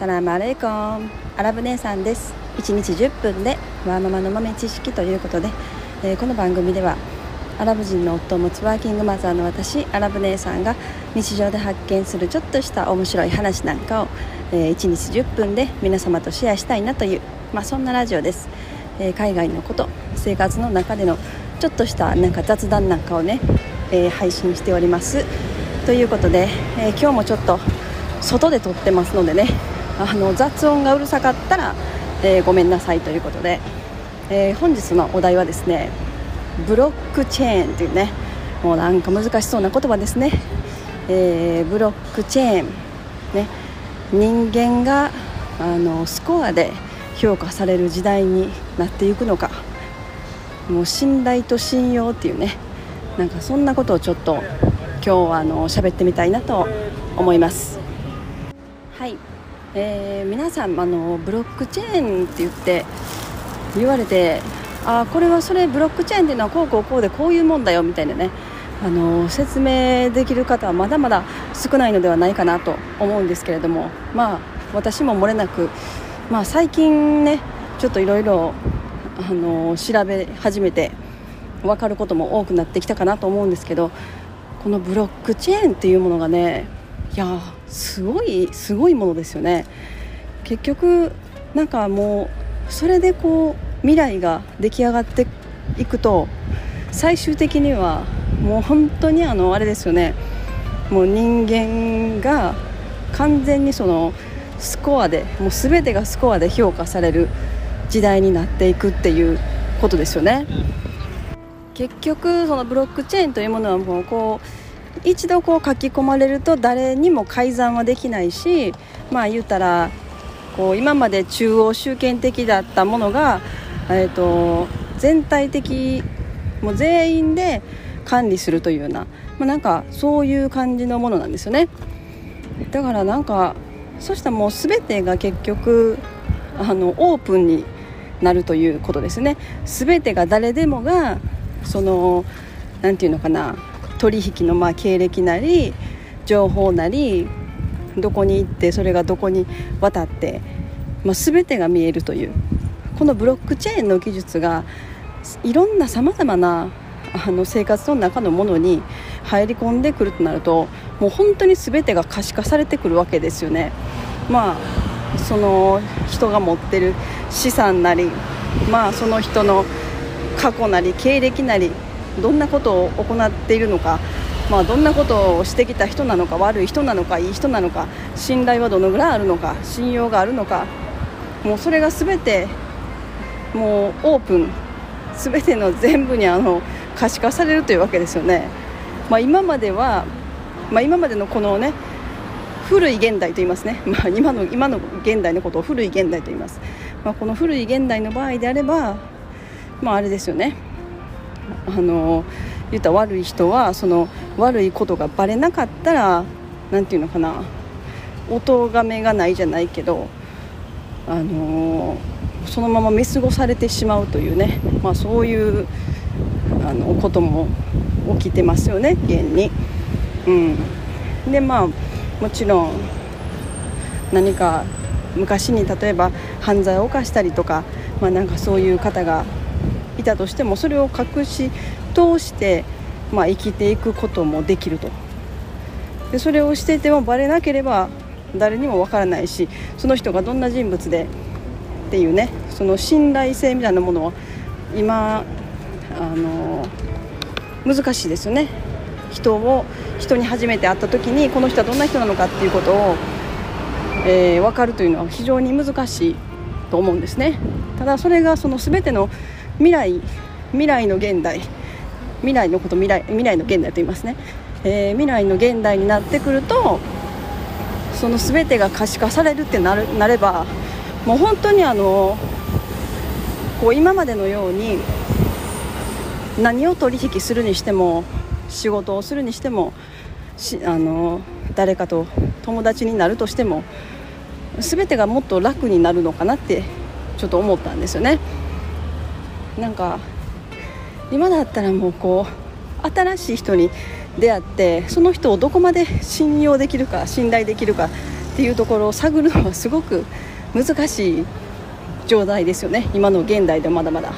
サラムアレイコンアラブ姉さんです。1日10分でワーママの豆知識ということで、えー、この番組ではアラブ人の夫を持つワーキングマザーの私アラブ姉さんが日常で発見するちょっとした面白い話なんかを、えー、1日10分で皆様とシェアしたいなという、まあ、そんなラジオです、えー、海外のこと生活の中でのちょっとしたなんか雑談なんかをね、え配信しております。ということで、え今日もちょっと外で撮ってますのでねあの雑音がうるさかったら、えー、ごめんなさいということで、えー、本日のお題はですねブロックチェーンというねもうなんか難しそうな言葉ですね、えー、ブロックチェーン。ね。人間があのスコアで評価される時代になっていくのか。もう信頼と信用っていうね。なんかそんなことをちょっと今日はあの喋ってみたいなと思います。はい。えー、皆さんあのブロックチェーンって言って言われてあこれはそれブロックチェーンっていうのはこうこうこうでこういうもんだよみたいなね。あの説明できる方はまだまだ少ないのではないかなと思うんですけれども。まあ私も漏れなく、まあ、最近ねちょっといろいろ調べ始めて分かることも多くなってきたかなと思うんですけどこのブロックチェーンっていうものがねいやすごいすごいものですよね。結局なんかもうそれでこう未来が出来上がっていくと最終的にはもう本当にあのあれですよね。もう人間が完全にそのスコアでもう全てがスコアで評価される時代になっていくっていうことですよね。結局そのブロックチェーンというものはもうこう一度こう書き込まれると誰にも改ざんはできないしまあ言うたらこう今まで中央集権的だったものが、えーと、全体的もう全員で管理するというような、まあ、なんかそういう感じのものなんですよね。だからなんかそしたらもう全てが結局あのオープンになるということですね。全てが誰でもがその何て言うのかな取引のまあ経歴なり情報なりどこに行ってそれがどこに渡って、まあ、全てが見えるというこのブロックチェーンの技術がいろんなさまざまなあの生活の中のものに入り込んでくるとなるともう本当に全てが可視化されてくるわけですよね。まあその人が持ってる資産なり、まあ、その人の過去なり経歴なりどんなことを行っているのか、まあ、どんなことをしてきた人なのか悪い人なのかいい人なのか信頼はどのぐらいあるのか信用があるのかもうそれが全てもうオープン全ての全部にあの可視化されるというわけですよね。まあ、今までは、まあ、今までのこのね古い現代と言いますね、まあ、今の今の現代のことを古い現代と言います、まあ、この古い現代の場合であれば、まあ、あれですよね。あの言った悪い人はその悪いことがバレなかったら何て言うのかなお咎めがないじゃないけどあのそのまま見過ごされてしまうというね、まあ、そういうあのことも起きてますよね現に。うん、でまあもちろん何か昔に例えば犯罪を犯したりとか、まあ、なんかそういう方がいたとしてもそれを隠し通して、まあ、生きていくこともできると。でそれをしていてもバレなければ誰にもわからないしその人がどんな人物でっていうねその信頼性みたいなものは今あの難しいですよね。人を人に初めて会った時にこの人はどんな人なのかっていうことを、えー、分かるというのは非常に難しいと思うんですね。ただそれがその全ての未来未来の現代未来のこと未来未来の現代と言いますね、えー、未来の現代になってくるとその全てが可視化されるってなるなればもう本当にあのこう今までのように何を取引するにしても仕事をするにしてもしあの誰かと友達になるとしても全てがもっと楽になるのかなってちょっと思ったんですよね。なんか今だったらもうこう新しい人に出会ってその人をどこまで信用できるか信頼できるかっていうところを探るのはすごく難しい状態ですよね。今の現代でまだまだ。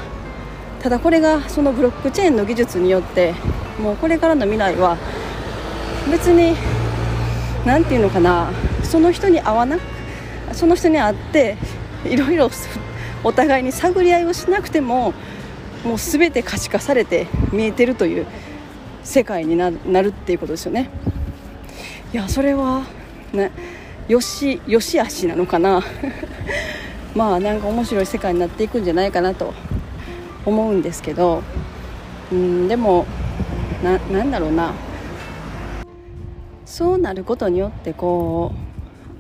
ただこれがそのブロックチェーンの技術によってもうこれからの未来は別に何て言うのかなその人に会わなその人に会っていろいろお互いに探り合いをしなくてももう全て可視化されて見えてるという世界になるっていうことですよね。いやそれはねよしよしあしなのかな。まあなんか面白い世界になっていくんじゃないかなと思うんですけど。うんでもななんだろうな。そうなることによってこ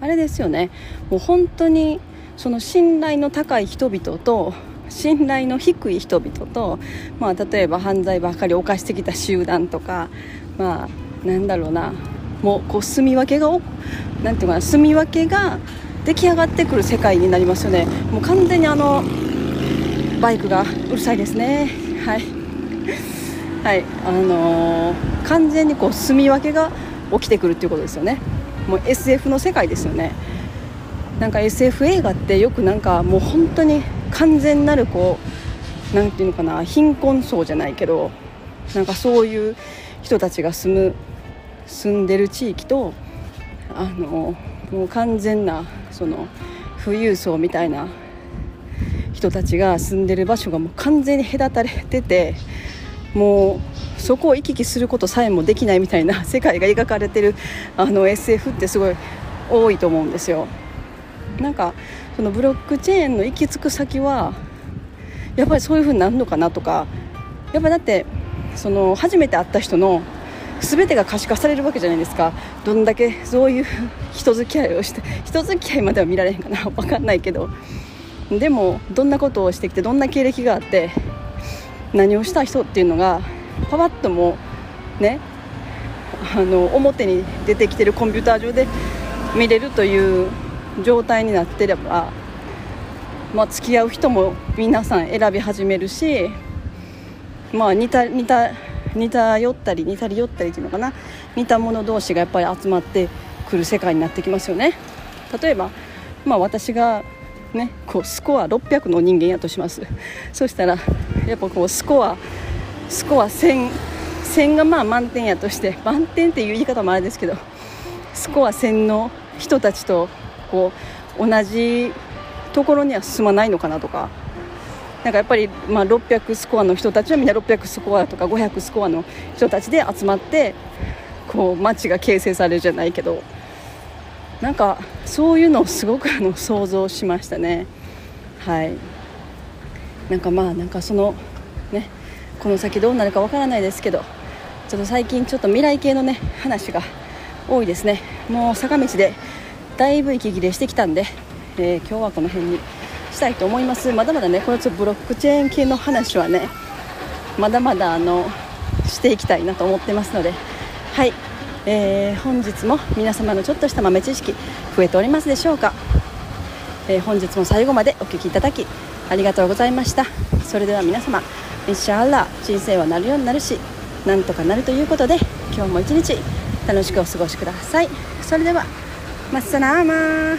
うあれですよね。もう本当にその信頼の高い人々と信頼の低い人々と、まあ、例えば犯罪ばかり犯してきた集団とか、まあ、なんだろうなもうこう住み分けがなんていうかな住み分けが出来上がってくる世界になりますよね。もう完全にあのバイクがうるさいですね。はい。はい。あのー、完全にこう住み分けが起きてくるっていうことですよね。もう SF の世界ですよね。なんか SF 映画ってよくなんかもう本当に完全なるこうなんていうのかな貧困層じゃないけどなんかそういう人たちが住む住んでる地域とあのもう完全なその富裕層みたいな人たちが住んでる場所がもう完全に隔たれててもうそこを行き来することさえもできないみたいな 世界が描かれてるあの SF ってすごい多いと思うんですよ。なんかそのブロックチェーンの行き着く先はやっぱりそういう風になるのかなとかやっぱだってその初めて会った人の全てが可視化されるわけじゃないですか。どんだけそういう人付き合いをして人付き合いまでは見られへんかな。分かんないけど。でもどんなことをしてきてどんな経歴があって何をした人っていうのがパパッともねあの表に出てきてるコンピューター上で見れるという状態になってれば、まあ、付き合う人も皆さん選び始めるし、まあ、似た似た似た寄ったり似たり寄ったりっていうのかな。似た者同士がやっぱり集まってくる世界になってきますよね。例えば、まあ、私がねこうスコア600の人間やとします。そしたらやっぱこうスコアスコア1000 1000がまあ満点やとして満点っていう言い方もあれですけどスコア1000の人たちとこう同じところには進まないのかなとか。なんかやっぱり、まあ、600スコアの人たちはみんな600スコアとか500スコアの人たちで集まってこう街が形成されるじゃないけど。なんかそういうのをすごくあの想像しましたね。はい。なんかまあなんかそのねこの先どうなるかわからないですけどちょっと最近ちょっと未来系のね話が多いですね。もう坂道でだいぶ息切れしてきたんで、えー、今日はこの辺にしたいと思います。まだまだねこのちょブロックチェーン系の話はねまだまだあのしていきたいなと思ってますのではい、えー、本日も皆様のちょっとした豆知識増えておりますでしょうか、えー、本日も最後までお聴きいただきありがとうございました。それでは皆様インシャアラ人生はなるようになるしなんとかなるということで今日も一日楽しくお過ごしください。それでは مع السلامة.